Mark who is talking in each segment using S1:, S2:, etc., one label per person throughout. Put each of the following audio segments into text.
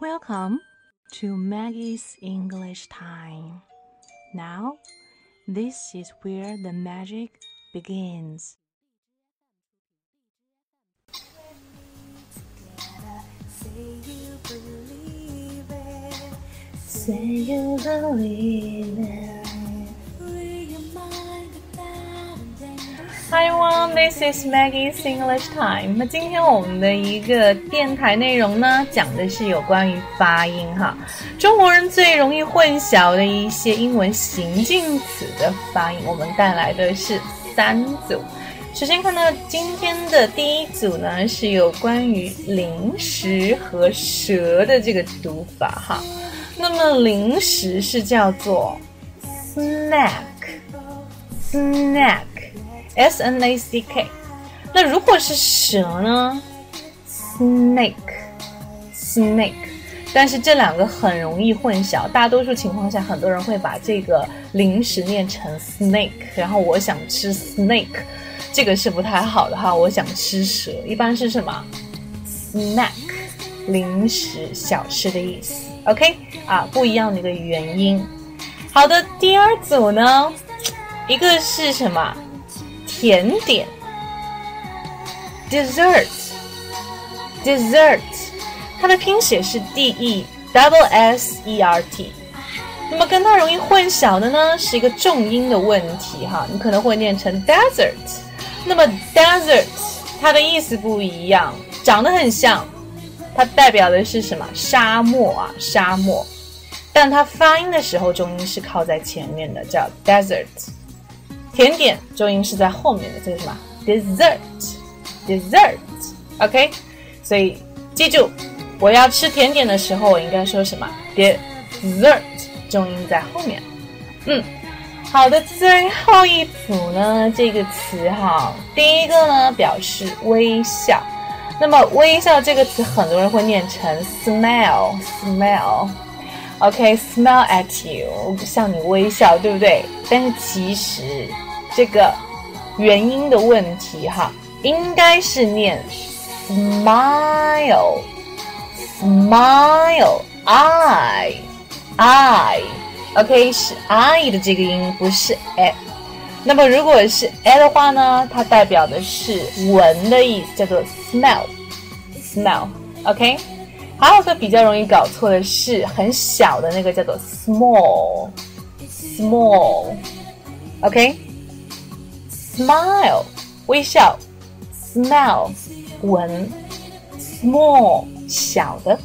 S1: Welcome to Maggie's English Time. Now, this is where the magic begins.
S2: Say you believe it. Hi everyone, this is Maggie's English Time. 那今天我们的一个电台内容呢，讲的是有关于发音哈，中国人最容易混淆的一些英文形近词的发音。我们带来的是三组。首先看到今天的第一组呢，是有关于零食和蛇的这个读法哈。那么零食是叫做 snack，snack。S N A C K，那如果是蛇呢？Snake，snake，但是这两个很容易混淆，大多数情况下，很多人会把这个零食念成 snake，然后我想吃 snake，这个是不太好的哈。我想吃蛇，一般是什么？Snack，零食、小吃的意思。OK，啊，不一样的一个元音。好的，第二组呢，一个是什么？甜点，dessert，dessert，它的拼写是 d e double s e r t。那么跟它容易混淆的呢，是一个重音的问题哈，你可能会念成 desert。那么 desert 它的意思不一样，长得很像，它代表的是什么？沙漠啊，沙漠。但它发音的时候，重音是靠在前面的，叫 desert。甜点重音是在后面的，这个什么？dessert，dessert，OK，所以记住，我要吃甜点的时候，我应该说什么？dessert，重音在后面。嗯，好的，最后一组呢，这个词哈，第一个呢表示微笑，那么微笑这个词很多人会念成 smile，smile。OK，smile at you，向你微笑，对不对？但是其实这个元音的问题哈，应该是念 smile，smile，I，I，OK 是 I 的这个音，不是 a。那么如果是 a 的话呢，它代表的是闻的意思，叫做 smell，smell，OK。还有个比较容易搞错的是，很小的那个叫做 small，small，OK，smile 微笑，smell 闻，small 小的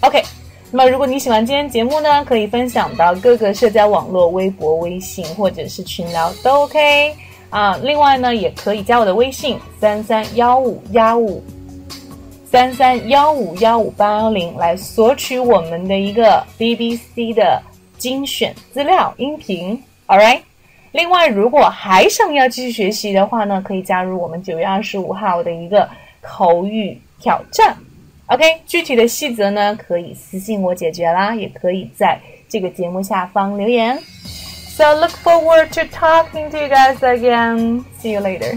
S2: ，OK。那么如果你喜欢今天节目呢，可以分享到各个社交网络，微博、微信或者是群聊都 OK 啊。另外呢，也可以加我的微信三三幺五幺五。三三幺五幺五八幺零来索取我们的一个 BBC 的精选资料音频，All right。另外，如果还想要继续学习的话呢，可以加入我们九月二十五号的一个口语挑战，OK。具体的细则呢，可以私信我解决啦，也可以在这个节目下方留言。So look forward to talking to you guys again. See you later.